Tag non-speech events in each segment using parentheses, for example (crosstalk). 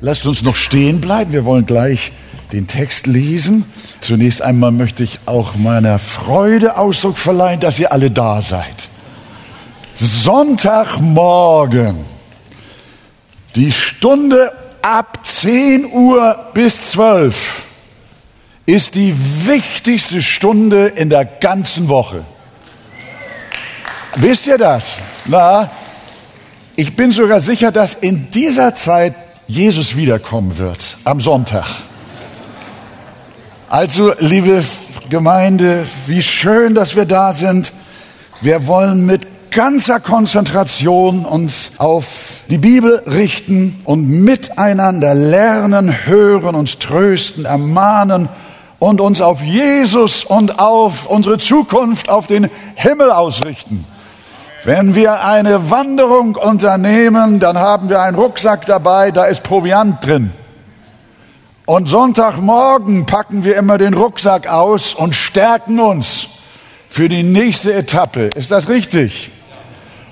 Lasst uns noch stehen bleiben. Wir wollen gleich den Text lesen. Zunächst einmal möchte ich auch meiner Freude Ausdruck verleihen, dass ihr alle da seid. Sonntagmorgen. Die Stunde ab 10 Uhr bis 12 ist die wichtigste Stunde in der ganzen Woche. Wisst ihr das? Na, ich bin sogar sicher, dass in dieser Zeit Jesus wiederkommen wird, am Sonntag. Also, liebe Gemeinde, wie schön, dass wir da sind. Wir wollen mit ganzer Konzentration uns auf die Bibel richten und miteinander lernen, hören, uns trösten, ermahnen und uns auf Jesus und auf unsere Zukunft, auf den Himmel ausrichten. Wenn wir eine Wanderung unternehmen, dann haben wir einen Rucksack dabei, da ist Proviant drin. Und Sonntagmorgen packen wir immer den Rucksack aus und stärken uns für die nächste Etappe. Ist das richtig?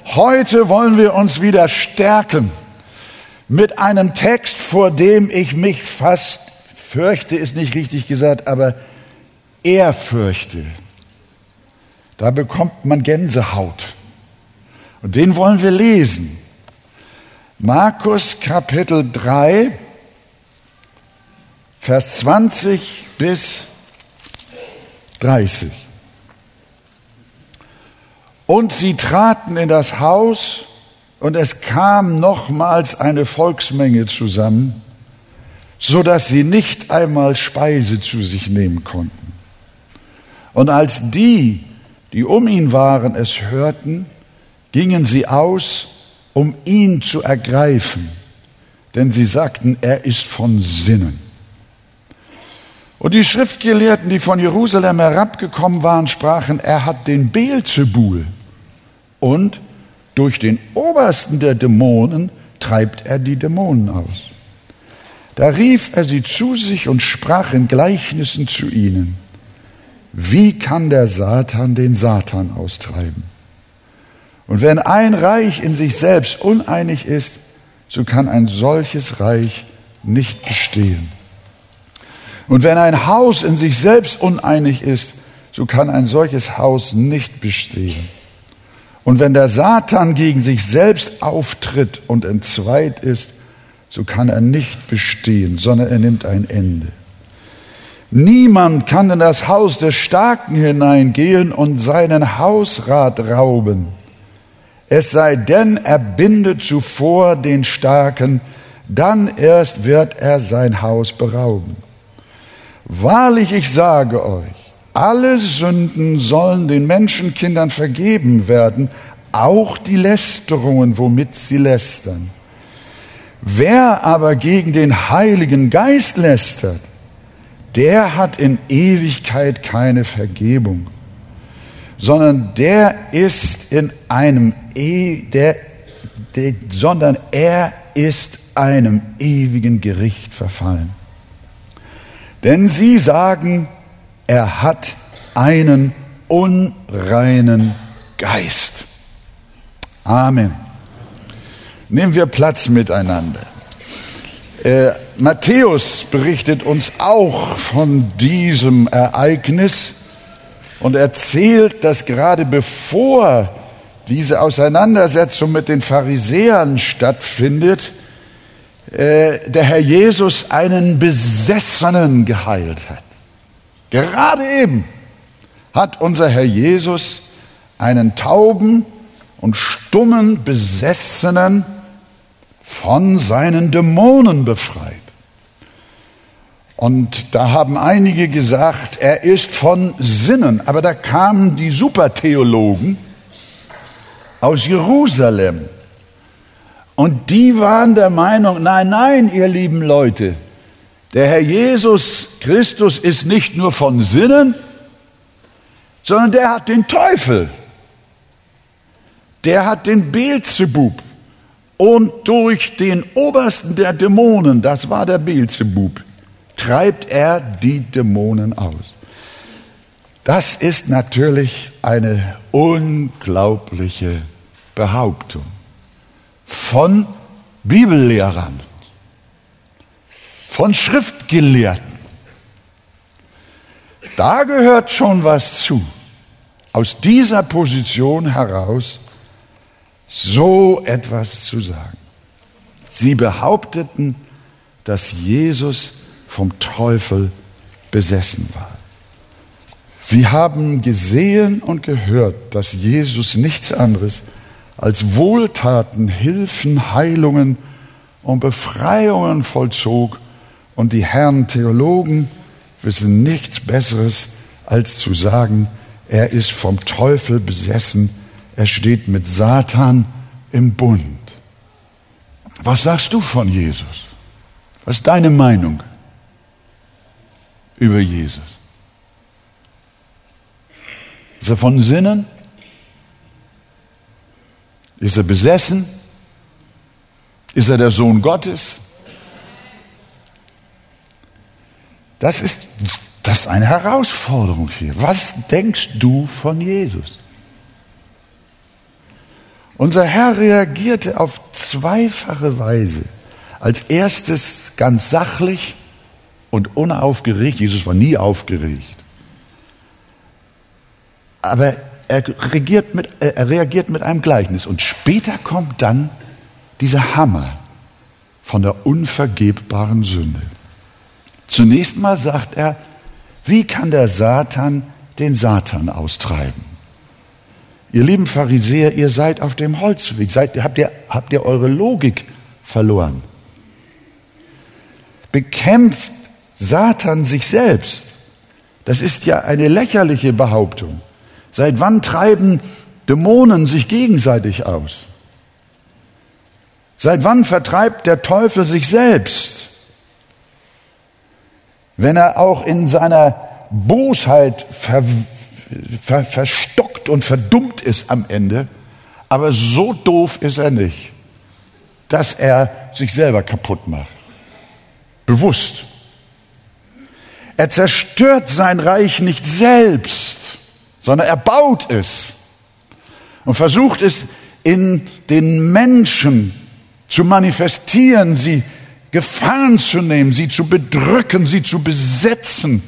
Heute wollen wir uns wieder stärken mit einem Text, vor dem ich mich fast fürchte, ist nicht richtig gesagt, aber ehrfürchte. Da bekommt man Gänsehaut. Und den wollen wir lesen. Markus Kapitel 3, Vers 20 bis 30. Und sie traten in das Haus und es kam nochmals eine Volksmenge zusammen, so dass sie nicht einmal Speise zu sich nehmen konnten. Und als die, die um ihn waren, es hörten, gingen sie aus, um ihn zu ergreifen, denn sie sagten, er ist von Sinnen. Und die Schriftgelehrten, die von Jerusalem herabgekommen waren, sprachen, er hat den Beelzebul und durch den obersten der Dämonen treibt er die Dämonen aus. Da rief er sie zu sich und sprach in Gleichnissen zu ihnen. Wie kann der Satan den Satan austreiben? Und wenn ein Reich in sich selbst uneinig ist, so kann ein solches Reich nicht bestehen. Und wenn ein Haus in sich selbst uneinig ist, so kann ein solches Haus nicht bestehen. Und wenn der Satan gegen sich selbst auftritt und entzweit ist, so kann er nicht bestehen, sondern er nimmt ein Ende. Niemand kann in das Haus des Starken hineingehen und seinen Hausrat rauben. Es sei denn, er bindet zuvor den Starken, dann erst wird er sein Haus berauben. Wahrlich, ich sage euch, alle Sünden sollen den Menschenkindern vergeben werden, auch die Lästerungen, womit sie lästern. Wer aber gegen den Heiligen Geist lästert, der hat in Ewigkeit keine Vergebung, sondern der ist in einem e der, der, sondern er ist einem ewigen Gericht verfallen. Denn sie sagen, er hat einen unreinen Geist. Amen. Nehmen wir Platz miteinander. Äh, Matthäus berichtet uns auch von diesem Ereignis und erzählt, dass gerade bevor diese Auseinandersetzung mit den Pharisäern stattfindet, äh, der Herr Jesus einen Besessenen geheilt hat. Gerade eben hat unser Herr Jesus einen tauben und stummen Besessenen von seinen Dämonen befreit. Und da haben einige gesagt, er ist von Sinnen. Aber da kamen die Supertheologen aus Jerusalem und die waren der Meinung, nein, nein, ihr lieben Leute, der Herr Jesus Christus ist nicht nur von Sinnen, sondern der hat den Teufel. Der hat den Beelzebub. Und durch den obersten der Dämonen, das war der Beelzebub, treibt er die Dämonen aus. Das ist natürlich eine unglaubliche Behauptung von Bibellehrern. von Schriftgelehrten. Da gehört schon was zu. Aus dieser Position heraus so etwas zu sagen. Sie behaupteten, dass Jesus vom Teufel besessen war. Sie haben gesehen und gehört, dass Jesus nichts anderes als Wohltaten, Hilfen, Heilungen und Befreiungen vollzog. Und die Herren Theologen wissen nichts Besseres, als zu sagen, er ist vom Teufel besessen, er steht mit Satan im Bund. Was sagst du von Jesus? Was ist deine Meinung über Jesus? Ist er von Sinnen? Ist er besessen? Ist er der Sohn Gottes? Das ist, das ist eine Herausforderung hier. Was denkst du von Jesus? Unser Herr reagierte auf zweifache Weise. Als erstes ganz sachlich und unaufgeregt. Jesus war nie aufgeregt. Aber er reagiert, mit, er reagiert mit einem Gleichnis. Und später kommt dann dieser Hammer von der unvergebbaren Sünde. Zunächst mal sagt er, wie kann der Satan den Satan austreiben? Ihr lieben Pharisäer, ihr seid auf dem Holzweg. Seid, habt, ihr, habt ihr eure Logik verloren? Bekämpft Satan sich selbst? Das ist ja eine lächerliche Behauptung. Seit wann treiben Dämonen sich gegenseitig aus? Seit wann vertreibt der Teufel sich selbst? Wenn er auch in seiner Bosheit ver, ver, verstockt und verdummt ist am Ende, aber so doof ist er nicht, dass er sich selber kaputt macht. Bewusst. Er zerstört sein Reich nicht selbst, sondern er baut es und versucht es in den Menschen zu manifestieren, sie gefangen zu nehmen, sie zu bedrücken, sie zu besetzen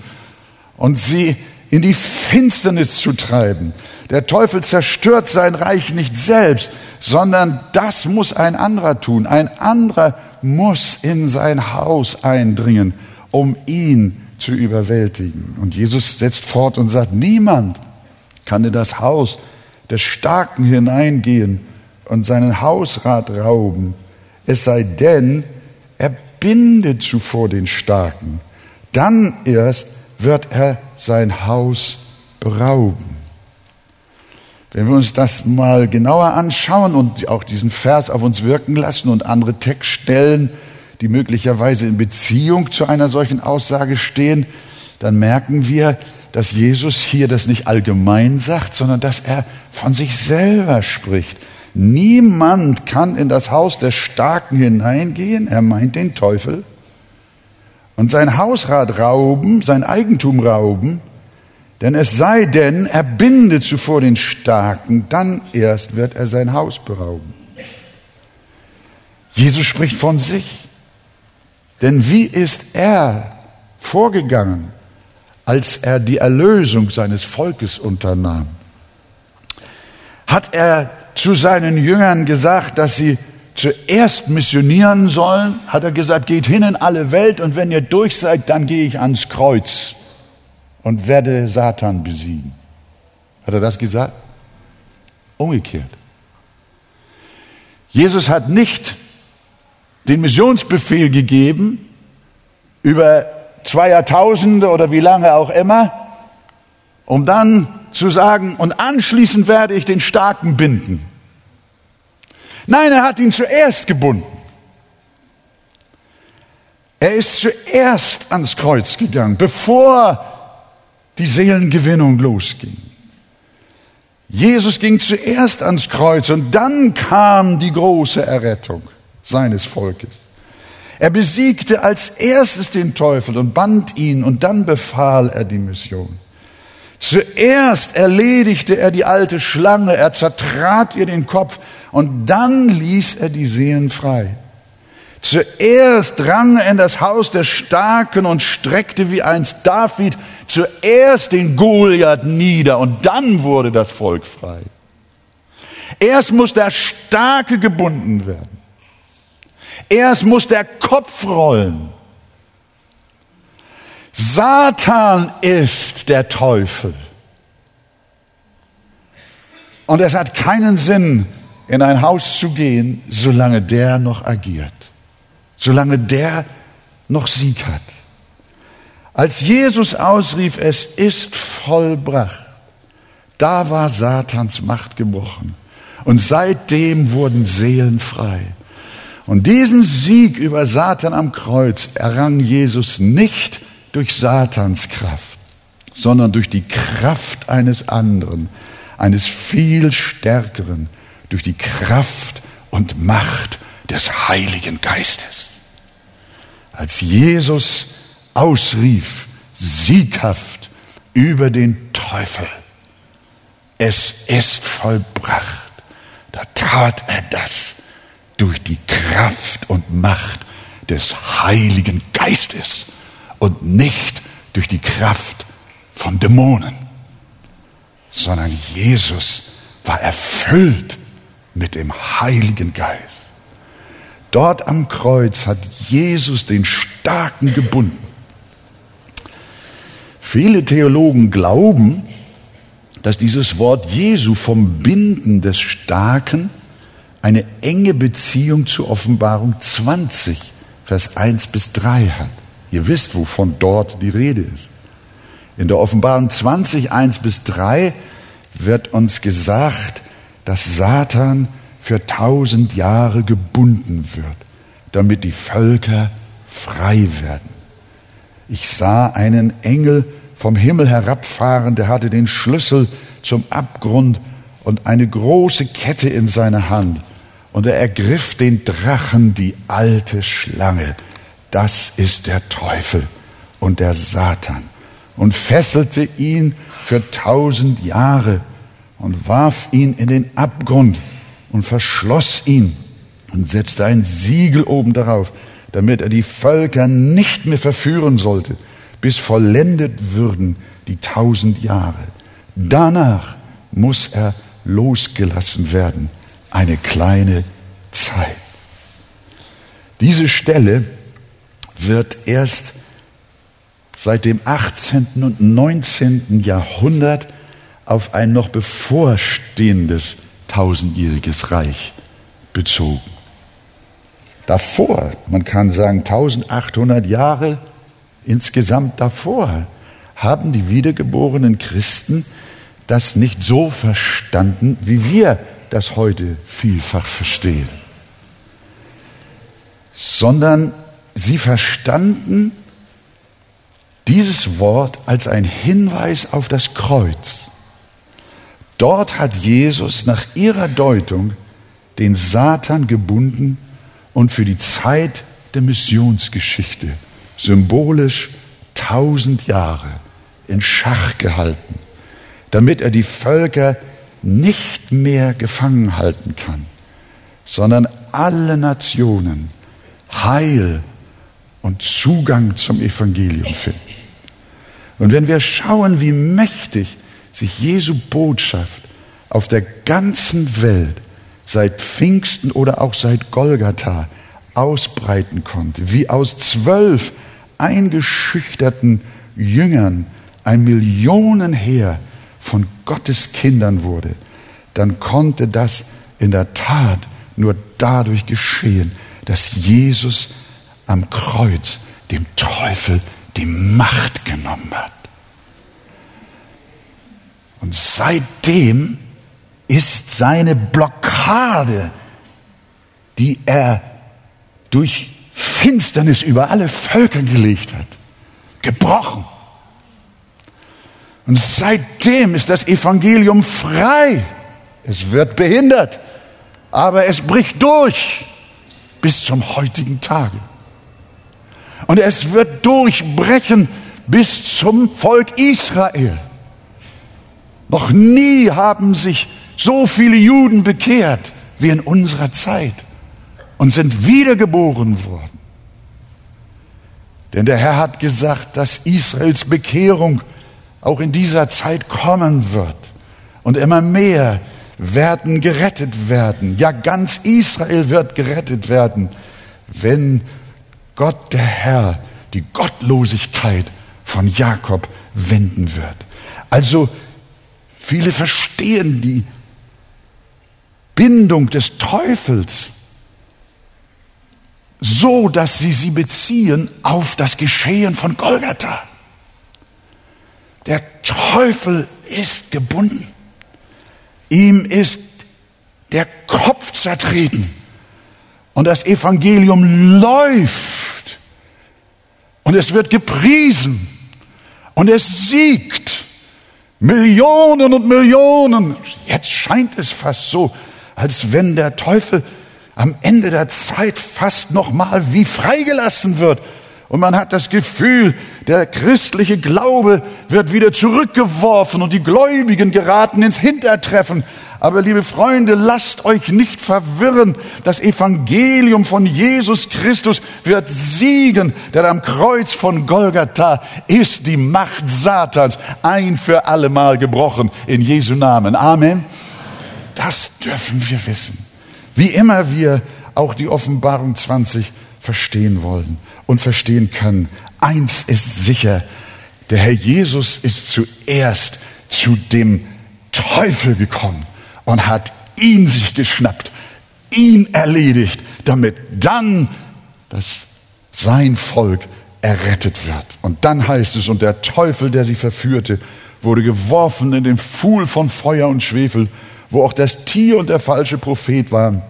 und sie in die Finsternis zu treiben. Der Teufel zerstört sein Reich nicht selbst, sondern das muss ein anderer tun. Ein anderer muss in sein Haus eindringen, um ihn zu überwältigen. Und Jesus setzt fort und sagt, niemand kann in das Haus des Starken hineingehen und seinen Hausrat rauben, es sei denn, er bindet zuvor den Starken. Dann erst wird er sein Haus berauben. Wenn wir uns das mal genauer anschauen und auch diesen Vers auf uns wirken lassen und andere Textstellen, die möglicherweise in Beziehung zu einer solchen Aussage stehen, dann merken wir, dass Jesus hier das nicht allgemein sagt, sondern dass er von sich selber spricht. Niemand kann in das Haus des Starken hineingehen, er meint den Teufel, und sein Hausrat rauben, sein Eigentum rauben, denn es sei denn, er bindet zuvor den Starken, dann erst wird er sein Haus berauben. Jesus spricht von sich. Denn wie ist er vorgegangen? als er die Erlösung seines Volkes unternahm? Hat er zu seinen Jüngern gesagt, dass sie zuerst missionieren sollen? Hat er gesagt, geht hin in alle Welt und wenn ihr durch seid, dann gehe ich ans Kreuz und werde Satan besiegen? Hat er das gesagt? Umgekehrt. Jesus hat nicht den Missionsbefehl gegeben über zwei Jahrtausende oder wie lange auch immer, um dann zu sagen, und anschließend werde ich den Starken binden. Nein, er hat ihn zuerst gebunden. Er ist zuerst ans Kreuz gegangen, bevor die Seelengewinnung losging. Jesus ging zuerst ans Kreuz und dann kam die große Errettung seines Volkes. Er besiegte als erstes den Teufel und band ihn und dann befahl er die Mission. Zuerst erledigte er die alte Schlange, er zertrat ihr den Kopf und dann ließ er die Seelen frei. Zuerst drang er in das Haus der Starken und streckte wie einst David zuerst den Goliath nieder und dann wurde das Volk frei. Erst muss der Starke gebunden werden. Erst muss der Kopf rollen. Satan ist der Teufel. Und es hat keinen Sinn, in ein Haus zu gehen, solange der noch agiert solange der noch Sieg hat. Als Jesus ausrief, es ist vollbracht, da war Satans Macht gebrochen. Und seitdem wurden Seelen frei. Und diesen Sieg über Satan am Kreuz errang Jesus nicht durch Satans Kraft, sondern durch die Kraft eines anderen, eines viel stärkeren, durch die Kraft und Macht des Heiligen Geistes. Als Jesus ausrief, sieghaft über den Teufel, es ist vollbracht, da tat er das durch die Kraft und Macht des Heiligen Geistes und nicht durch die Kraft von Dämonen, sondern Jesus war erfüllt mit dem Heiligen Geist. Dort am Kreuz hat Jesus den Starken gebunden. Viele Theologen glauben, dass dieses Wort Jesu vom Binden des Starken eine enge Beziehung zur Offenbarung 20, Vers 1 bis 3 hat. Ihr wisst, wovon dort die Rede ist. In der Offenbarung 20, 1 bis 3 wird uns gesagt, dass Satan für tausend Jahre gebunden wird, damit die Völker frei werden. Ich sah einen Engel vom Himmel herabfahren, der hatte den Schlüssel zum Abgrund und eine große Kette in seiner Hand. Und er ergriff den Drachen, die alte Schlange. Das ist der Teufel und der Satan. Und fesselte ihn für tausend Jahre und warf ihn in den Abgrund und verschloss ihn und setzte ein Siegel oben darauf, damit er die Völker nicht mehr verführen sollte, bis vollendet würden die tausend Jahre. Danach muss er losgelassen werden, eine kleine Zeit. Diese Stelle wird erst seit dem 18. und 19. Jahrhundert auf ein noch bevorstehendes tausendjähriges Reich bezogen. Davor, man kann sagen 1800 Jahre insgesamt davor, haben die wiedergeborenen Christen das nicht so verstanden, wie wir das heute vielfach verstehen, sondern sie verstanden dieses Wort als ein Hinweis auf das Kreuz. Dort hat Jesus nach ihrer Deutung den Satan gebunden und für die Zeit der Missionsgeschichte symbolisch tausend Jahre in Schach gehalten, damit er die Völker nicht mehr gefangen halten kann, sondern alle Nationen Heil und Zugang zum Evangelium finden. Und wenn wir schauen, wie mächtig sich Jesu Botschaft auf der ganzen Welt seit Pfingsten oder auch seit Golgatha ausbreiten konnte, wie aus zwölf eingeschüchterten Jüngern ein Millionenheer von Gottes Kindern wurde, dann konnte das in der Tat nur dadurch geschehen, dass Jesus am Kreuz dem Teufel die Macht genommen hat. Und seitdem ist seine Blockade, die er durch Finsternis über alle Völker gelegt hat, gebrochen. Und seitdem ist das Evangelium frei. Es wird behindert, aber es bricht durch bis zum heutigen Tage. Und es wird durchbrechen bis zum Volk Israel. Noch nie haben sich so viele Juden bekehrt wie in unserer Zeit. und sind wiedergeboren worden. Denn der Herr hat gesagt, dass Israels Bekehrung auch in dieser Zeit kommen wird. Und immer mehr werden gerettet werden. Ja, ganz Israel wird gerettet werden, wenn Gott der Herr die Gottlosigkeit von Jakob wenden wird. Also viele verstehen die Bindung des Teufels so, dass sie sie beziehen auf das Geschehen von Golgatha. Der Teufel ist gebunden. Ihm ist der Kopf zertreten. Und das Evangelium läuft. Und es wird gepriesen. Und es siegt. Millionen und Millionen. Jetzt scheint es fast so, als wenn der Teufel am Ende der Zeit fast noch mal wie freigelassen wird. Und man hat das Gefühl, der christliche Glaube wird wieder zurückgeworfen und die Gläubigen geraten ins Hintertreffen. Aber liebe Freunde, lasst euch nicht verwirren. Das Evangelium von Jesus Christus wird siegen, denn am Kreuz von Golgatha ist die Macht Satans ein für allemal gebrochen in Jesu Namen. Amen. Das dürfen wir wissen. Wie immer wir auch die Offenbarung 20 verstehen wollen und verstehen können. Eins ist sicher, der Herr Jesus ist zuerst zu dem Teufel gekommen und hat ihn sich geschnappt, ihn erledigt, damit dann das sein Volk errettet wird. Und dann heißt es, und der Teufel, der sie verführte, wurde geworfen in den Pfuhl von Feuer und Schwefel, wo auch das Tier und der falsche Prophet waren.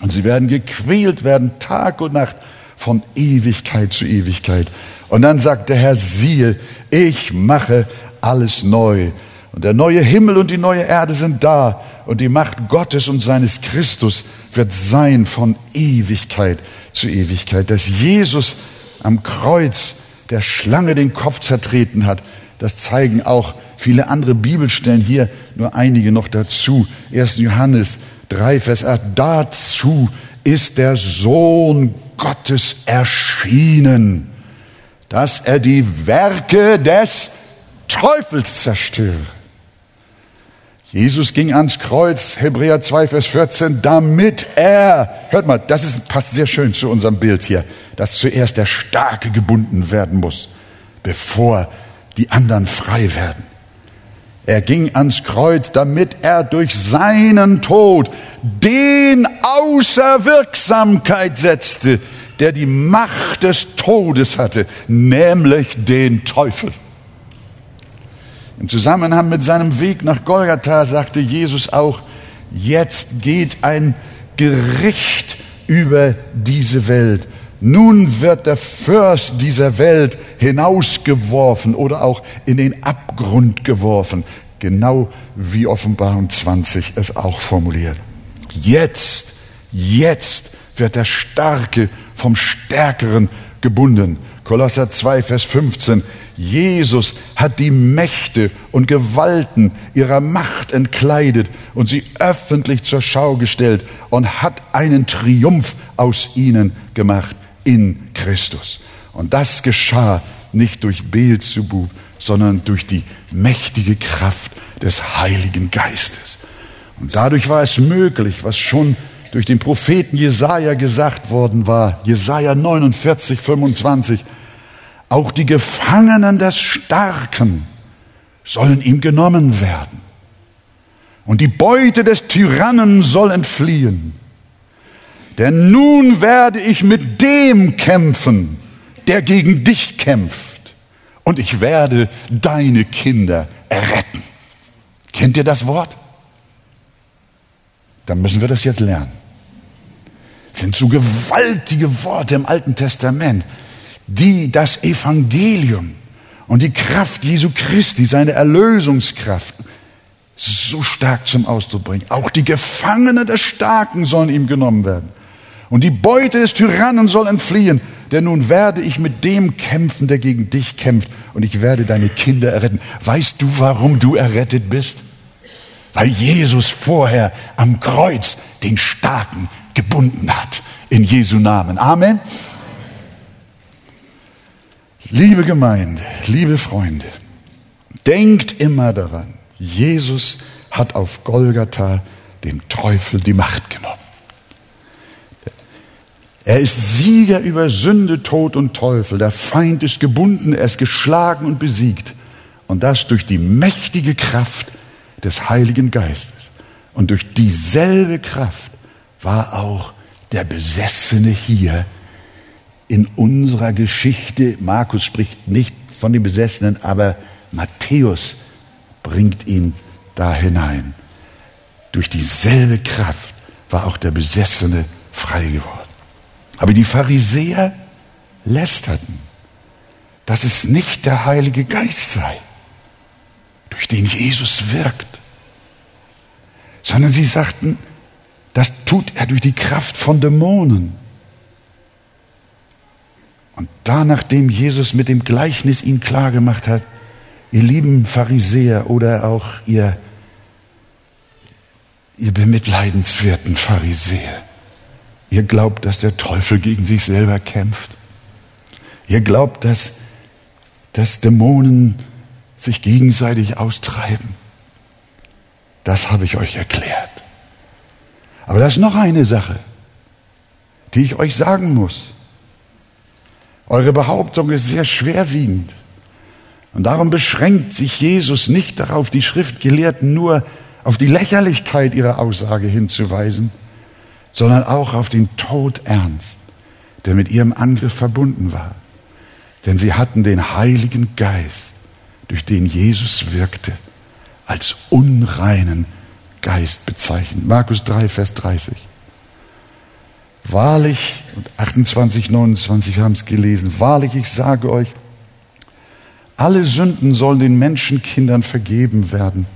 Und sie werden gequält werden Tag und Nacht von Ewigkeit zu Ewigkeit. Und dann sagt der Herr, siehe, ich mache alles neu. Und der neue Himmel und die neue Erde sind da. Und die Macht Gottes und seines Christus wird sein von Ewigkeit zu Ewigkeit. Dass Jesus am Kreuz der Schlange den Kopf zertreten hat, das zeigen auch viele andere Bibelstellen hier, nur einige noch dazu. 1. Johannes 3, Vers 8. Dazu ist der Sohn Gottes erschienen, dass er die Werke des Teufels zerstöre. Jesus ging ans Kreuz, Hebräer 2, Vers 14, damit er, hört mal, das ist, passt sehr schön zu unserem Bild hier, dass zuerst der Starke gebunden werden muss, bevor die anderen frei werden. Er ging ans Kreuz, damit er durch seinen Tod den außer Wirksamkeit setzte, der die Macht des Todes hatte, nämlich den Teufel. Im Zusammenhang mit seinem Weg nach Golgatha sagte Jesus auch, jetzt geht ein Gericht über diese Welt. Nun wird der Fürst dieser Welt hinausgeworfen oder auch in den Abgrund geworfen, genau wie Offenbarung 20 es auch formuliert. Jetzt, jetzt wird der Starke vom Stärkeren gebunden. Kolosser 2, Vers 15. Jesus hat die Mächte und Gewalten ihrer Macht entkleidet und sie öffentlich zur Schau gestellt und hat einen Triumph aus ihnen gemacht in Christus. Und das geschah nicht durch Beelzebub, sondern durch die mächtige Kraft des Heiligen Geistes. Und dadurch war es möglich, was schon durch den Propheten Jesaja gesagt worden war, Jesaja 49, 25, auch die Gefangenen des Starken sollen ihm genommen werden. Und die Beute des Tyrannen soll entfliehen. Denn nun werde ich mit dem kämpfen, der gegen dich kämpft. Und ich werde deine Kinder erretten. Kennt ihr das Wort? Dann müssen wir das jetzt lernen sind so gewaltige Worte im Alten Testament, die das Evangelium und die Kraft Jesu Christi, seine Erlösungskraft, so stark zum Ausdruck bringen. Auch die Gefangenen des Starken sollen ihm genommen werden. Und die Beute des Tyrannen soll entfliehen. Denn nun werde ich mit dem kämpfen, der gegen dich kämpft. Und ich werde deine Kinder erretten. Weißt du, warum du errettet bist? Weil Jesus vorher am Kreuz den Starken gebunden hat In Jesu Namen. Amen. Liebe Gemeinde, liebe Freunde, denkt immer daran, Jesus hat auf Golgatha dem Teufel die Macht genommen. Er ist Sieger über Sünde, Tod und Teufel. Der Feind ist gebunden, er ist geschlagen und besiegt. Und das durch die mächtige Kraft des Heiligen Geistes. Und durch dieselbe Kraft war auch der Besessene hier in unserer Geschichte. Markus spricht nicht von dem Besessenen, aber Matthäus bringt ihn da hinein. Durch dieselbe Kraft war auch der Besessene frei geworden. Aber die Pharisäer lästerten, dass es nicht der Heilige Geist sei, durch den Jesus wirkt, sondern sie sagten, das tut er durch die Kraft von Dämonen. Und da, nachdem Jesus mit dem Gleichnis ihnen klargemacht hat, ihr lieben Pharisäer oder auch ihr, ihr bemitleidenswerten Pharisäer, Ihr glaubt, dass der Teufel gegen sich selber kämpft. Ihr glaubt, dass, dass Dämonen sich gegenseitig austreiben. Das habe ich euch erklärt. Aber da ist noch eine Sache, die ich euch sagen muss. Eure Behauptung ist sehr schwerwiegend. Und darum beschränkt sich Jesus nicht darauf, die Schriftgelehrten nur auf die Lächerlichkeit ihrer Aussage hinzuweisen, sondern auch auf den Tod ernst, der mit ihrem Angriff verbunden war. Denn sie hatten den Heiligen Geist, durch den Jesus wirkte, als unreinen Geist bezeichnet. Markus 3, Vers 30. Wahrlich, und 28, 29 haben es gelesen, wahrlich, ich sage euch, alle Sünden sollen den Menschenkindern vergeben werden,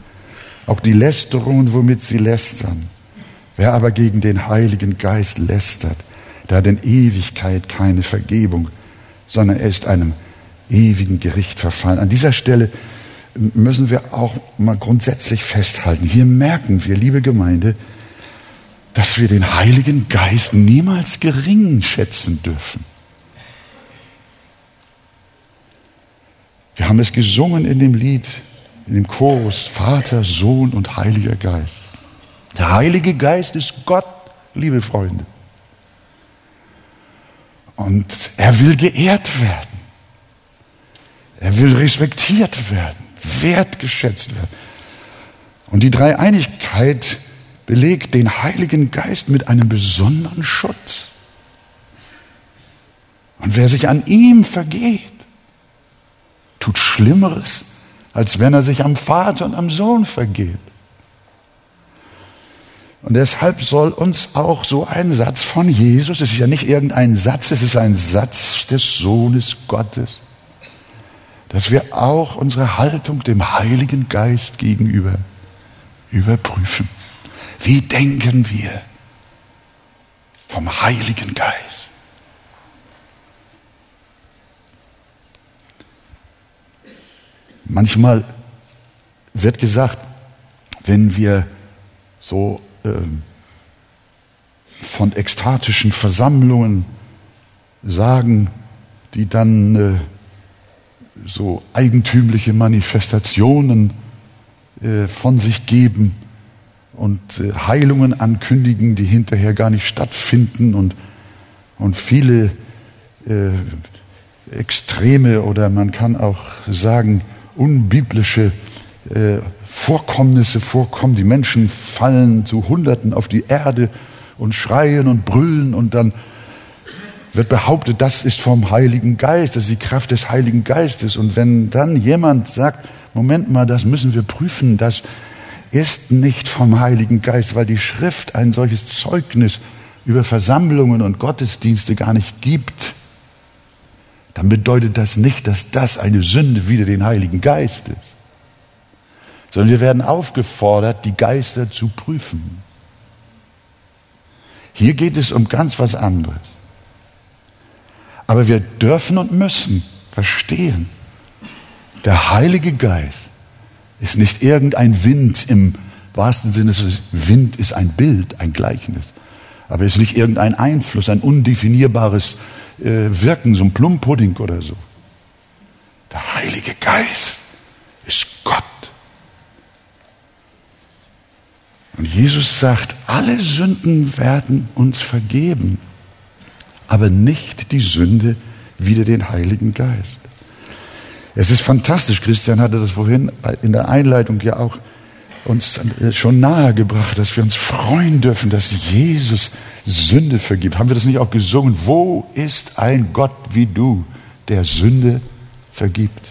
auch die Lästerungen, womit sie lästern. Wer aber gegen den Heiligen Geist lästert, der hat in Ewigkeit keine Vergebung, sondern er ist einem ewigen Gericht verfallen. An dieser Stelle müssen wir auch mal grundsätzlich festhalten. Hier merken wir, liebe Gemeinde, dass wir den Heiligen Geist niemals gering schätzen dürfen. Wir haben es gesungen in dem Lied, in dem Chorus, Vater, Sohn und Heiliger Geist. Der Heilige Geist ist Gott, liebe Freunde. Und er will geehrt werden. Er will respektiert werden, wertgeschätzt werden. Und die Dreieinigkeit belegt den Heiligen Geist mit einem besonderen Schutz. Und wer sich an ihm vergeht, tut Schlimmeres, als wenn er sich am Vater und am Sohn vergeht. Und deshalb soll uns auch so ein Satz von Jesus, es ist ja nicht irgendein Satz, es ist ein Satz des Sohnes Gottes, dass wir auch unsere Haltung dem Heiligen Geist gegenüber überprüfen. Wie denken wir vom Heiligen Geist? Manchmal wird gesagt, wenn wir so von ekstatischen Versammlungen sagen, die dann äh, so eigentümliche Manifestationen äh, von sich geben und äh, Heilungen ankündigen, die hinterher gar nicht stattfinden und, und viele äh, extreme oder man kann auch sagen unbiblische äh, Vorkommnisse vorkommen. Die Menschen fallen zu Hunderten auf die Erde und schreien und brüllen und dann wird behauptet, das ist vom Heiligen Geist, das ist die Kraft des Heiligen Geistes. Und wenn dann jemand sagt, Moment mal, das müssen wir prüfen, das ist nicht vom Heiligen Geist, weil die Schrift ein solches Zeugnis über Versammlungen und Gottesdienste gar nicht gibt, dann bedeutet das nicht, dass das eine Sünde wider den Heiligen Geist ist sondern wir werden aufgefordert, die Geister zu prüfen. Hier geht es um ganz was anderes. Aber wir dürfen und müssen verstehen, der Heilige Geist ist nicht irgendein Wind im wahrsten Sinne Wind ist ein Bild, ein Gleichnis. Aber es ist nicht irgendein Einfluss, ein undefinierbares äh, Wirken, so ein Plumpudding oder so. Der Heilige Geist ist Gott. Und Jesus sagt, alle Sünden werden uns vergeben, aber nicht die Sünde wider den Heiligen Geist. Es ist fantastisch, Christian hatte das vorhin in der Einleitung ja auch uns schon nahegebracht, dass wir uns freuen dürfen, dass Jesus Sünde vergibt. Haben wir das nicht auch gesungen? Wo ist ein Gott wie du, der Sünde vergibt?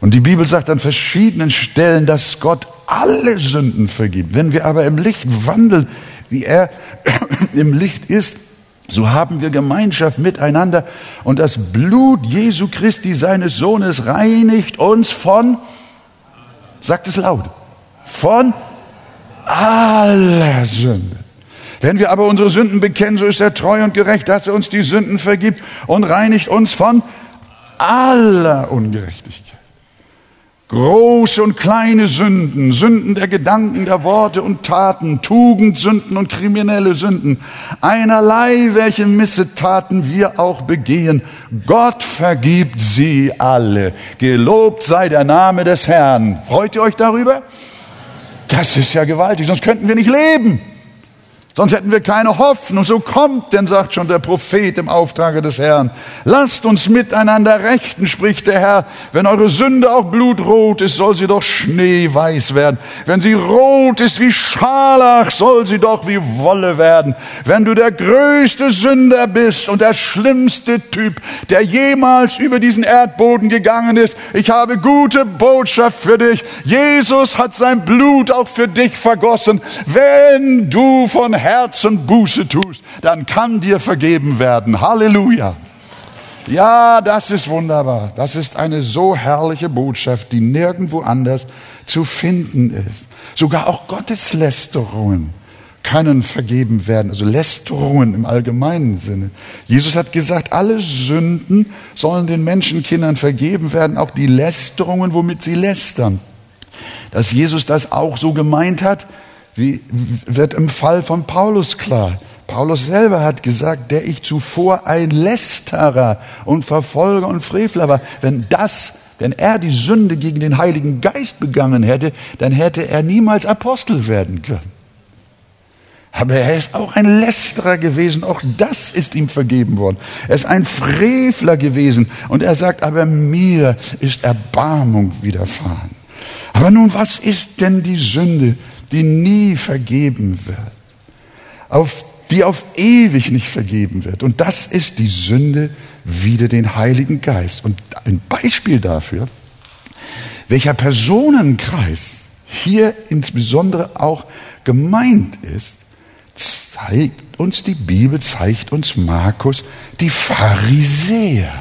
Und die Bibel sagt an verschiedenen Stellen, dass Gott alle Sünden vergibt. Wenn wir aber im Licht wandeln, wie er (coughs) im Licht ist, so haben wir Gemeinschaft miteinander und das Blut Jesu Christi, seines Sohnes, reinigt uns von, sagt es laut, von aller Sünde. Wenn wir aber unsere Sünden bekennen, so ist er treu und gerecht, dass er uns die Sünden vergibt und reinigt uns von aller Ungerechtigkeit. Große und kleine Sünden, Sünden der Gedanken, der Worte und Taten, Tugendsünden und kriminelle Sünden, einerlei welche Missetaten wir auch begehen, Gott vergibt sie alle. Gelobt sei der Name des Herrn. Freut ihr euch darüber? Das ist ja gewaltig, sonst könnten wir nicht leben. Sonst hätten wir keine Hoffnung. So kommt denn, sagt schon der Prophet im Auftrage des Herrn. Lasst uns miteinander rechten, spricht der Herr. Wenn eure Sünde auch blutrot ist, soll sie doch schneeweiß werden. Wenn sie rot ist wie Scharlach, soll sie doch wie Wolle werden. Wenn du der größte Sünder bist und der schlimmste Typ, der jemals über diesen Erdboden gegangen ist, ich habe gute Botschaft für dich. Jesus hat sein Blut auch für dich vergossen. Wenn du von Herzen Buße tust, dann kann dir vergeben werden. Halleluja. Ja, das ist wunderbar. Das ist eine so herrliche Botschaft, die nirgendwo anders zu finden ist. Sogar auch Gotteslästerungen können vergeben werden, also Lästerungen im allgemeinen Sinne. Jesus hat gesagt, alle Sünden sollen den Menschenkindern vergeben werden, auch die Lästerungen, womit sie lästern. Dass Jesus das auch so gemeint hat, wie wird im Fall von Paulus klar. Paulus selber hat gesagt, der ich zuvor ein Lästerer und Verfolger und Frevler war. Wenn das, wenn er die Sünde gegen den Heiligen Geist begangen hätte, dann hätte er niemals Apostel werden können. Aber er ist auch ein Lästerer gewesen, auch das ist ihm vergeben worden. Er ist ein Frevler gewesen und er sagt, aber mir ist Erbarmung widerfahren. Aber nun, was ist denn die Sünde? Die nie vergeben wird, auf, die auf ewig nicht vergeben wird. Und das ist die Sünde wider den Heiligen Geist. Und ein Beispiel dafür, welcher Personenkreis hier insbesondere auch gemeint ist, zeigt uns die Bibel, zeigt uns Markus die Pharisäer.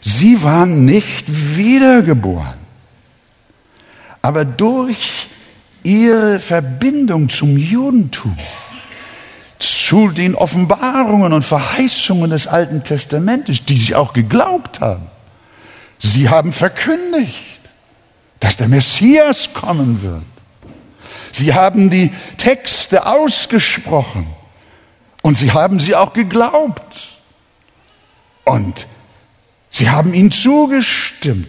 Sie waren nicht wiedergeboren. Aber durch ihre Verbindung zum Judentum, zu den Offenbarungen und Verheißungen des Alten Testamentes, die sie auch geglaubt haben, sie haben verkündigt, dass der Messias kommen wird. Sie haben die Texte ausgesprochen und sie haben sie auch geglaubt. Und sie haben ihnen zugestimmt.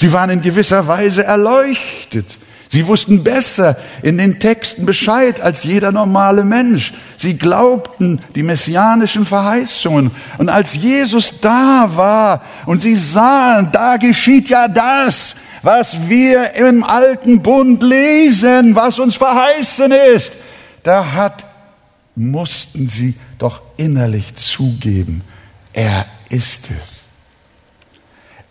Sie waren in gewisser Weise erleuchtet. Sie wussten besser in den Texten Bescheid als jeder normale Mensch. Sie glaubten die messianischen Verheißungen. Und als Jesus da war und sie sahen, da geschieht ja das, was wir im alten Bund lesen, was uns verheißen ist, da hat, mussten sie doch innerlich zugeben, er ist es.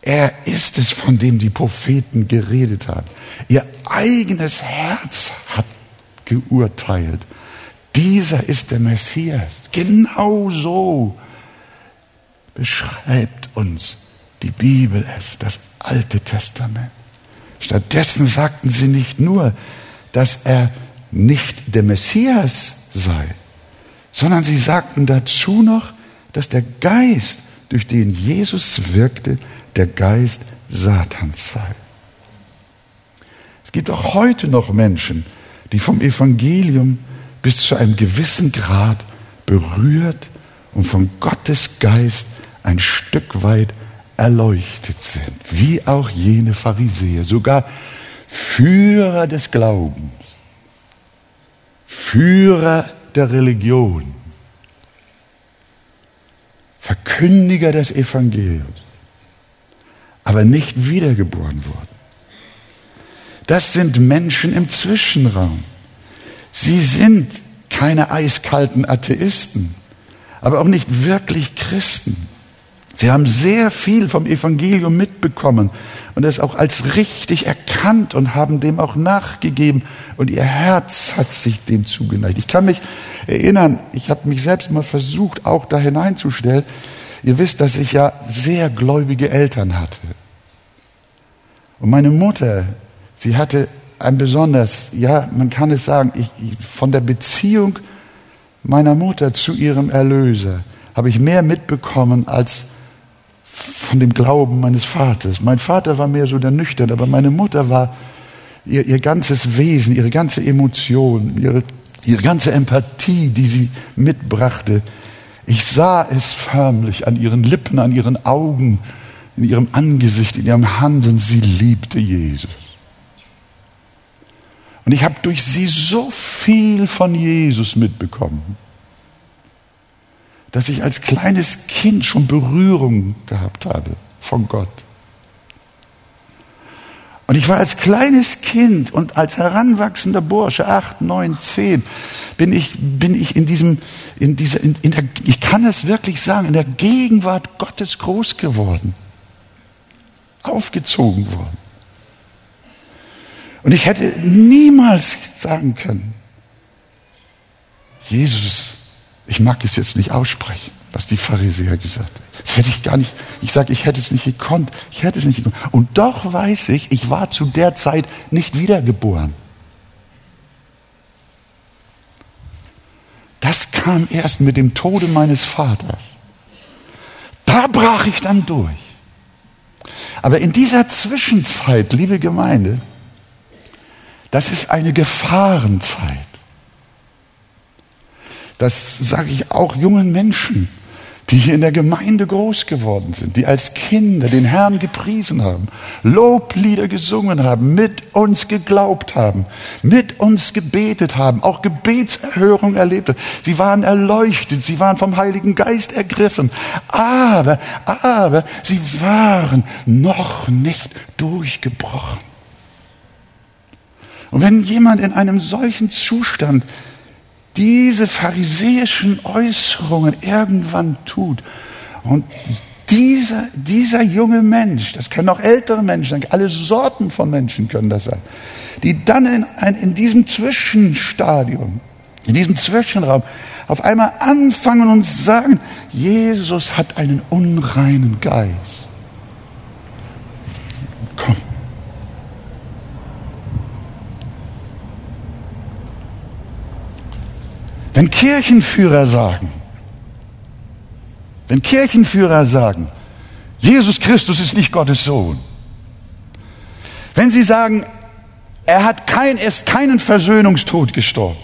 Er ist es, von dem die Propheten geredet haben. Ihr eigenes Herz hat geurteilt. Dieser ist der Messias. Genau so beschreibt uns die Bibel es, das Alte Testament. Stattdessen sagten sie nicht nur, dass er nicht der Messias sei, sondern sie sagten dazu noch, dass der Geist, durch den Jesus wirkte, der Geist Satans sei. Es gibt auch heute noch Menschen, die vom Evangelium bis zu einem gewissen Grad berührt und von Gottes Geist ein Stück weit erleuchtet sind, wie auch jene Pharisäer, sogar Führer des Glaubens, Führer der Religion, Verkündiger des Evangeliums, aber nicht wiedergeboren wurden. Das sind Menschen im Zwischenraum. Sie sind keine eiskalten Atheisten, aber auch nicht wirklich Christen. Sie haben sehr viel vom Evangelium mitbekommen und es auch als richtig erkannt und haben dem auch nachgegeben und ihr Herz hat sich dem zugeneigt. Ich kann mich erinnern, ich habe mich selbst mal versucht, auch da hineinzustellen. Ihr wisst, dass ich ja sehr gläubige Eltern hatte. Und meine Mutter, sie hatte ein besonders, ja, man kann es sagen, ich, von der Beziehung meiner Mutter zu ihrem Erlöser habe ich mehr mitbekommen als von dem Glauben meines Vaters. Mein Vater war mehr so der Nüchtern, aber meine Mutter war ihr, ihr ganzes Wesen, ihre ganze Emotion, ihre, ihre ganze Empathie, die sie mitbrachte. Ich sah es förmlich an ihren Lippen, an ihren Augen, in ihrem Angesicht, in ihrem Handeln. Sie liebte Jesus. Und ich habe durch sie so viel von Jesus mitbekommen dass ich als kleines Kind schon Berührung gehabt habe von Gott. Und ich war als kleines Kind und als heranwachsender Bursche, acht, neun, zehn, bin ich, bin ich in diesem, in dieser, in, in der, ich kann es wirklich sagen, in der Gegenwart Gottes groß geworden, aufgezogen worden. Und ich hätte niemals sagen können, Jesus ich mag es jetzt nicht aussprechen, was die Pharisäer gesagt haben. Das hätte ich gar nicht, ich sage, ich hätte es nicht gekonnt. Ich hätte es nicht gekonnt. Und doch weiß ich, ich war zu der Zeit nicht wiedergeboren. Das kam erst mit dem Tode meines Vaters. Da brach ich dann durch. Aber in dieser Zwischenzeit, liebe Gemeinde, das ist eine Gefahrenzeit. Das sage ich auch jungen Menschen, die hier in der Gemeinde groß geworden sind, die als Kinder den Herrn gepriesen haben, Loblieder gesungen haben, mit uns geglaubt haben, mit uns gebetet haben, auch Gebetserhörung erlebt haben. Sie waren erleuchtet, sie waren vom Heiligen Geist ergriffen, aber, aber sie waren noch nicht durchgebrochen. Und wenn jemand in einem solchen Zustand diese pharisäischen Äußerungen irgendwann tut und dieser, dieser junge Mensch, das können auch ältere Menschen sein, alle Sorten von Menschen können das sein, die dann in, ein, in diesem Zwischenstadium, in diesem Zwischenraum auf einmal anfangen und sagen, Jesus hat einen unreinen Geist. Wenn Kirchenführer sagen, wenn Kirchenführer sagen, Jesus Christus ist nicht Gottes Sohn, wenn sie sagen, er hat kein, er ist keinen Versöhnungstod gestorben,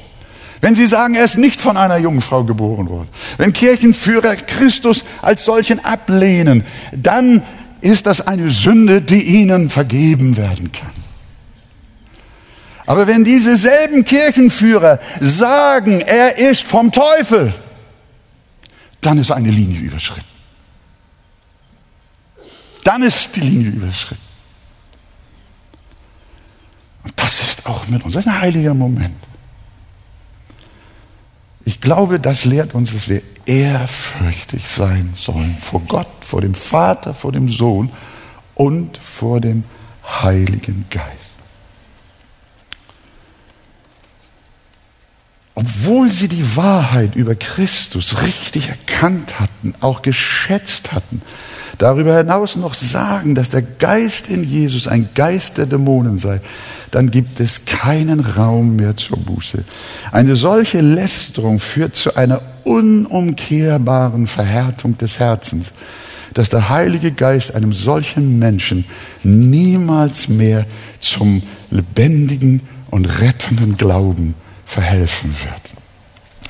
wenn sie sagen, er ist nicht von einer Jungfrau geboren worden, wenn Kirchenführer Christus als solchen ablehnen, dann ist das eine Sünde, die ihnen vergeben werden kann. Aber wenn diese selben Kirchenführer sagen, er ist vom Teufel, dann ist eine Linie überschritten. Dann ist die Linie überschritten. Und das ist auch mit uns. Das ist ein heiliger Moment. Ich glaube, das lehrt uns, dass wir ehrfürchtig sein sollen vor Gott, vor dem Vater, vor dem Sohn und vor dem Heiligen Geist. Obwohl sie die Wahrheit über Christus richtig erkannt hatten, auch geschätzt hatten, darüber hinaus noch sagen, dass der Geist in Jesus ein Geist der Dämonen sei, dann gibt es keinen Raum mehr zur Buße. Eine solche Lästerung führt zu einer unumkehrbaren Verhärtung des Herzens, dass der Heilige Geist einem solchen Menschen niemals mehr zum lebendigen und rettenden Glauben verhelfen wird.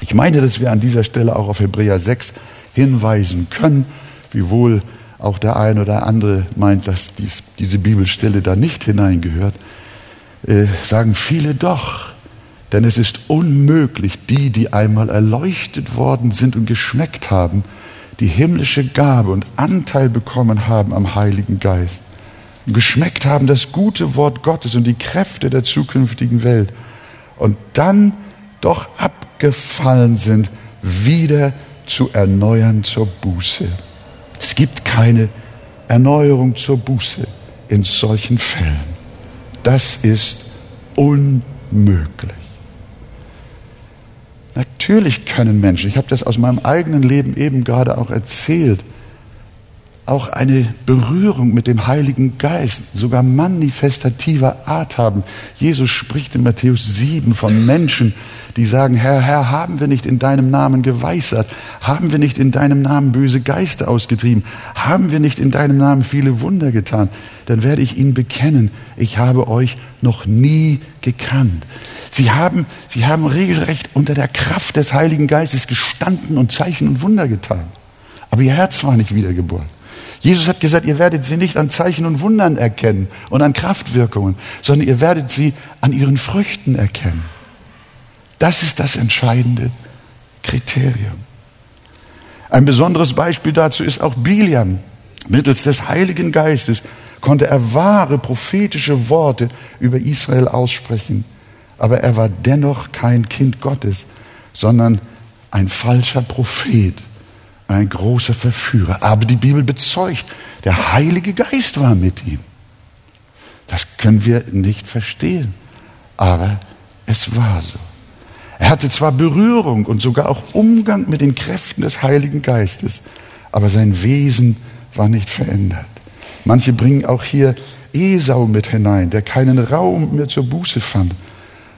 Ich meine, dass wir an dieser Stelle auch auf Hebräer 6 hinweisen können, wiewohl auch der eine oder andere meint, dass dies, diese Bibelstelle da nicht hineingehört, äh, sagen viele doch. Denn es ist unmöglich, die, die einmal erleuchtet worden sind und geschmeckt haben, die himmlische Gabe und Anteil bekommen haben am Heiligen Geist und geschmeckt haben das gute Wort Gottes und die Kräfte der zukünftigen Welt und dann doch abgefallen sind, wieder zu erneuern zur Buße. Es gibt keine Erneuerung zur Buße in solchen Fällen. Das ist unmöglich. Natürlich können Menschen, ich habe das aus meinem eigenen Leben eben gerade auch erzählt, auch eine Berührung mit dem Heiligen Geist, sogar manifestativer Art haben. Jesus spricht in Matthäus 7 von Menschen, die sagen, Herr, Herr, haben wir nicht in deinem Namen geweissert? Haben wir nicht in deinem Namen böse Geister ausgetrieben? Haben wir nicht in deinem Namen viele Wunder getan? Dann werde ich ihnen bekennen, ich habe euch noch nie gekannt. Sie haben, sie haben regelrecht unter der Kraft des Heiligen Geistes gestanden und Zeichen und Wunder getan. Aber ihr Herz war nicht wiedergeboren. Jesus hat gesagt, ihr werdet sie nicht an Zeichen und Wundern erkennen und an Kraftwirkungen, sondern ihr werdet sie an ihren Früchten erkennen. Das ist das entscheidende Kriterium. Ein besonderes Beispiel dazu ist auch Biliam. Mittels des Heiligen Geistes konnte er wahre prophetische Worte über Israel aussprechen. Aber er war dennoch kein Kind Gottes, sondern ein falscher Prophet, ein großer Verführer. Aber die Bibel bezeugt, der Heilige Geist war mit ihm. Das können wir nicht verstehen, aber es war so. Er hatte zwar Berührung und sogar auch Umgang mit den Kräften des Heiligen Geistes, aber sein Wesen war nicht verändert. Manche bringen auch hier Esau mit hinein, der keinen Raum mehr zur Buße fand.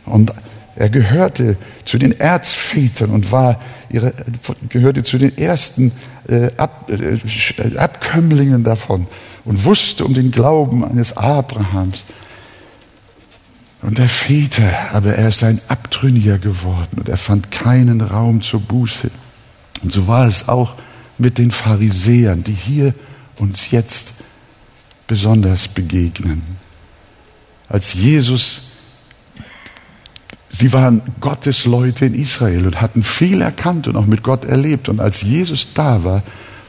Und er gehörte zu den Erzvätern und war, ihre, gehörte zu den ersten äh, äh, Abkömmlingen davon und wusste um den Glauben eines Abrahams und der Väter, aber er ist ein Abtrünniger geworden und er fand keinen Raum zur Buße. Und so war es auch mit den Pharisäern, die hier uns jetzt besonders begegnen. Als Jesus, sie waren Gottes Leute in Israel und hatten viel erkannt und auch mit Gott erlebt. Und als Jesus da war,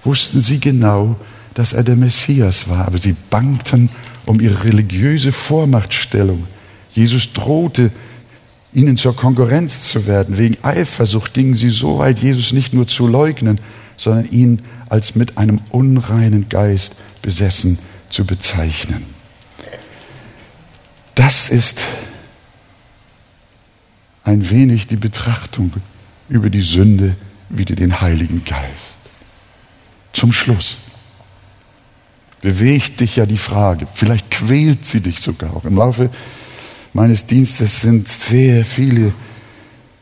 wussten sie genau, dass er der Messias war. Aber sie bangten um ihre religiöse Vormachtstellung Jesus drohte, ihnen zur Konkurrenz zu werden. Wegen Eifersucht gingen sie so weit, Jesus nicht nur zu leugnen, sondern ihn als mit einem unreinen Geist besessen zu bezeichnen. Das ist ein wenig die Betrachtung über die Sünde wieder den Heiligen Geist. Zum Schluss bewegt dich ja die Frage, vielleicht quält sie dich sogar auch im Laufe meines Dienstes sind sehr viele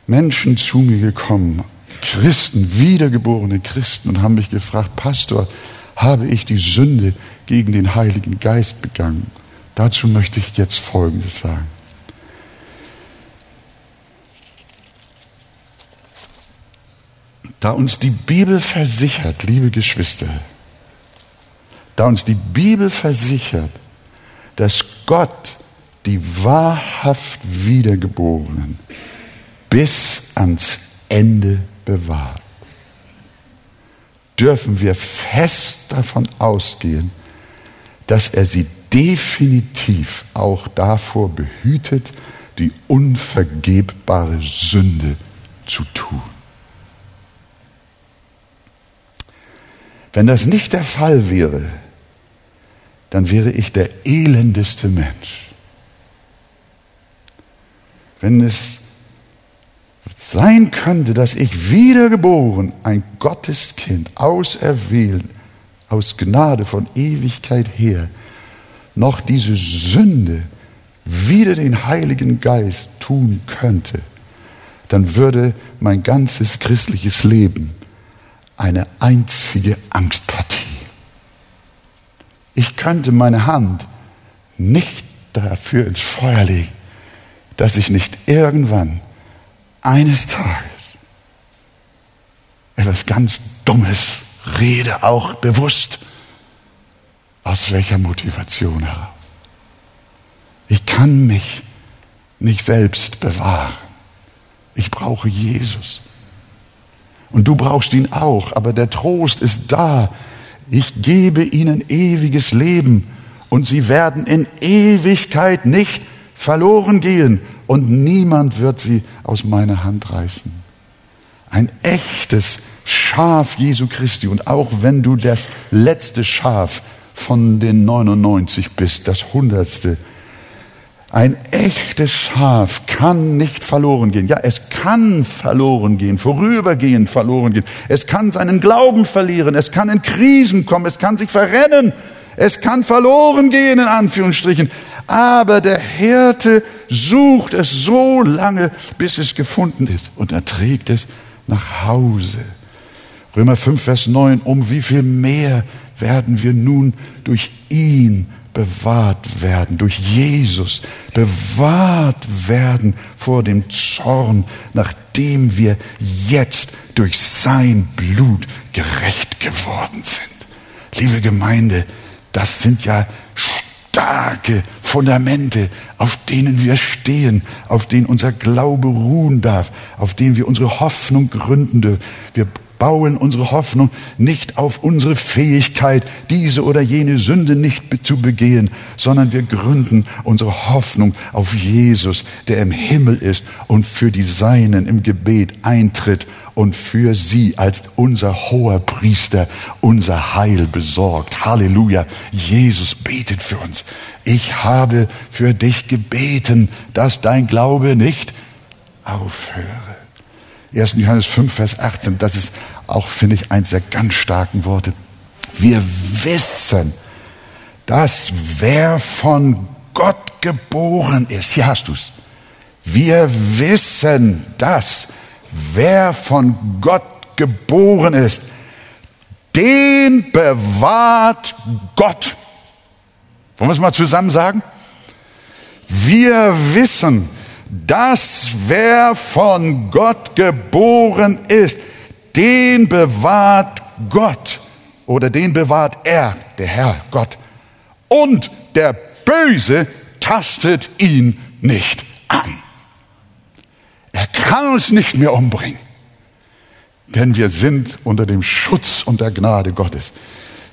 Menschen zu mir gekommen, Christen, wiedergeborene Christen, und haben mich gefragt, Pastor, habe ich die Sünde gegen den Heiligen Geist begangen? Dazu möchte ich jetzt Folgendes sagen. Da uns die Bibel versichert, liebe Geschwister, da uns die Bibel versichert, dass Gott die wahrhaft Wiedergeborenen bis ans Ende bewahrt, dürfen wir fest davon ausgehen, dass er sie definitiv auch davor behütet, die unvergebbare Sünde zu tun. Wenn das nicht der Fall wäre, dann wäre ich der elendeste Mensch. Wenn es sein könnte, dass ich wiedergeboren, ein Gotteskind, auserwählt, aus Gnade von Ewigkeit her, noch diese Sünde wieder den Heiligen Geist tun könnte, dann würde mein ganzes christliches Leben eine einzige Angstpartie. Ich könnte meine Hand nicht dafür ins Feuer legen, dass ich nicht irgendwann eines Tages etwas ganz Dummes rede, auch bewusst. Aus welcher Motivation heraus? Ich kann mich nicht selbst bewahren. Ich brauche Jesus. Und du brauchst ihn auch, aber der Trost ist da. Ich gebe ihnen ewiges Leben und sie werden in Ewigkeit nicht verloren gehen und niemand wird sie aus meiner Hand reißen. Ein echtes Schaf Jesu Christi und auch wenn du das letzte Schaf von den 99 bist, das hundertste, ein echtes Schaf kann nicht verloren gehen. Ja, es kann verloren gehen, vorübergehend verloren gehen. Es kann seinen Glauben verlieren, es kann in Krisen kommen, es kann sich verrennen, es kann verloren gehen, in Anführungsstrichen. Aber der Hirte sucht es so lange, bis es gefunden ist und er trägt es nach Hause. Römer 5, Vers 9, um wie viel mehr werden wir nun durch ihn bewahrt werden, durch Jesus bewahrt werden vor dem Zorn, nachdem wir jetzt durch sein Blut gerecht geworden sind. Liebe Gemeinde, das sind ja starke Fundamente, auf denen wir stehen, auf denen unser Glaube ruhen darf, auf denen wir unsere Hoffnung gründen dürfen. Wir bauen unsere Hoffnung nicht auf unsere Fähigkeit, diese oder jene Sünde nicht zu begehen, sondern wir gründen unsere Hoffnung auf Jesus, der im Himmel ist und für die Seinen im Gebet eintritt und für sie als unser hoher Priester unser Heil besorgt. Halleluja. Jesus betet für uns. Ich habe für dich gebeten, dass dein Glaube nicht aufhöre. 1. Johannes 5, Vers 18, das ist auch, finde ich, eins der ganz starken Worte. Wir wissen, dass wer von Gott geboren ist, hier hast du es. Wir wissen, dass wer von Gott geboren ist, den bewahrt Gott. Wollen wir es mal zusammen sagen? Wir wissen, dass wer von Gott geboren ist, den bewahrt Gott oder den bewahrt er, der Herr Gott. Und der Böse tastet ihn nicht an. Er kann uns nicht mehr umbringen, denn wir sind unter dem Schutz und der Gnade Gottes.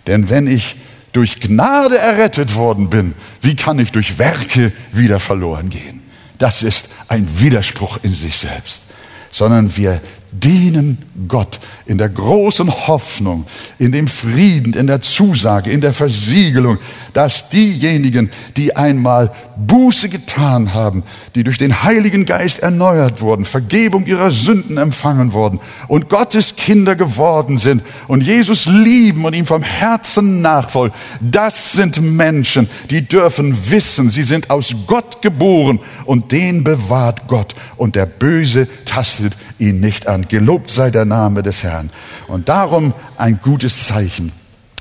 Denn wenn ich durch Gnade errettet worden bin, wie kann ich durch Werke wieder verloren gehen? Das ist ein Widerspruch in sich selbst, sondern wir dienen Gott in der großen Hoffnung, in dem Frieden, in der Zusage, in der Versiegelung, dass diejenigen, die einmal Buße getan haben, die durch den Heiligen Geist erneuert wurden, Vergebung ihrer Sünden empfangen wurden und Gottes Kinder geworden sind und Jesus lieben und ihm vom Herzen nachfolgen, das sind Menschen, die dürfen wissen, sie sind aus Gott geboren und den bewahrt Gott und der Böse tastet ihn nicht an. Gelobt sei der Name des Herrn. Und darum ein gutes Zeichen.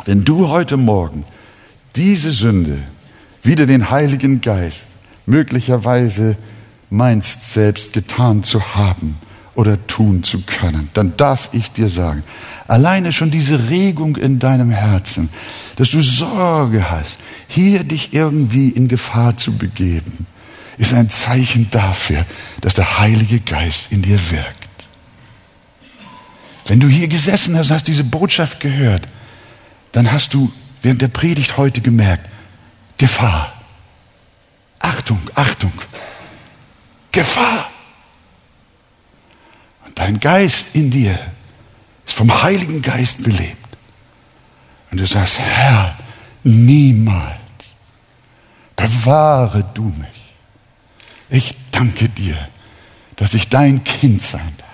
Wenn du heute Morgen diese Sünde wieder den Heiligen Geist möglicherweise meinst selbst getan zu haben oder tun zu können, dann darf ich dir sagen, alleine schon diese Regung in deinem Herzen, dass du Sorge hast, hier dich irgendwie in Gefahr zu begeben, ist ein Zeichen dafür, dass der Heilige Geist in dir wirkt. Wenn du hier gesessen hast, hast diese Botschaft gehört, dann hast du während der Predigt heute gemerkt, Gefahr. Achtung, Achtung. Gefahr. Und dein Geist in dir ist vom Heiligen Geist belebt. Und du sagst, Herr, niemals bewahre du mich. Ich danke dir, dass ich dein Kind sein darf.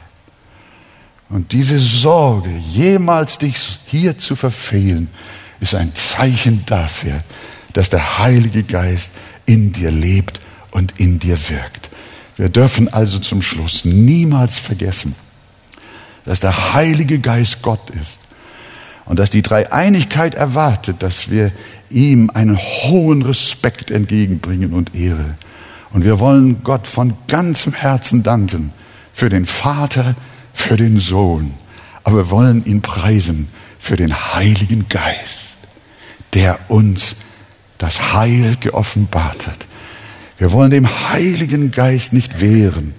Und diese Sorge, jemals dich hier zu verfehlen, ist ein Zeichen dafür, dass der Heilige Geist in dir lebt und in dir wirkt. Wir dürfen also zum Schluss niemals vergessen, dass der Heilige Geist Gott ist und dass die Dreieinigkeit erwartet, dass wir ihm einen hohen Respekt entgegenbringen und Ehre. Und wir wollen Gott von ganzem Herzen danken für den Vater, für den Sohn, aber wir wollen ihn preisen für den Heiligen Geist, der uns das Heil geoffenbart hat. Wir wollen dem Heiligen Geist nicht wehren,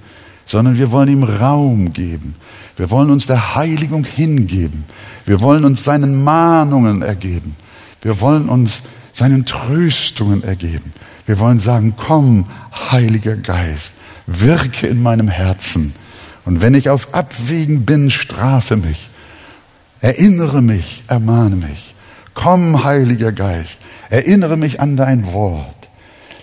sondern wir wollen ihm Raum geben. Wir wollen uns der Heiligung hingeben. Wir wollen uns seinen Mahnungen ergeben. Wir wollen uns seinen Tröstungen ergeben. Wir wollen sagen, komm, Heiliger Geist, wirke in meinem Herzen. Und wenn ich auf Abwägen bin, strafe mich. Erinnere mich, ermahne mich. Komm, Heiliger Geist, erinnere mich an dein Wort.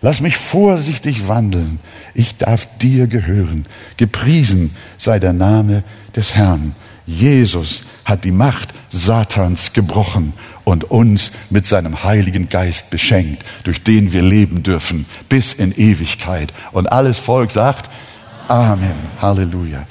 Lass mich vorsichtig wandeln. Ich darf dir gehören. Gepriesen sei der Name des Herrn. Jesus hat die Macht Satans gebrochen und uns mit seinem Heiligen Geist beschenkt, durch den wir leben dürfen bis in Ewigkeit. Und alles Volk sagt Amen. Halleluja.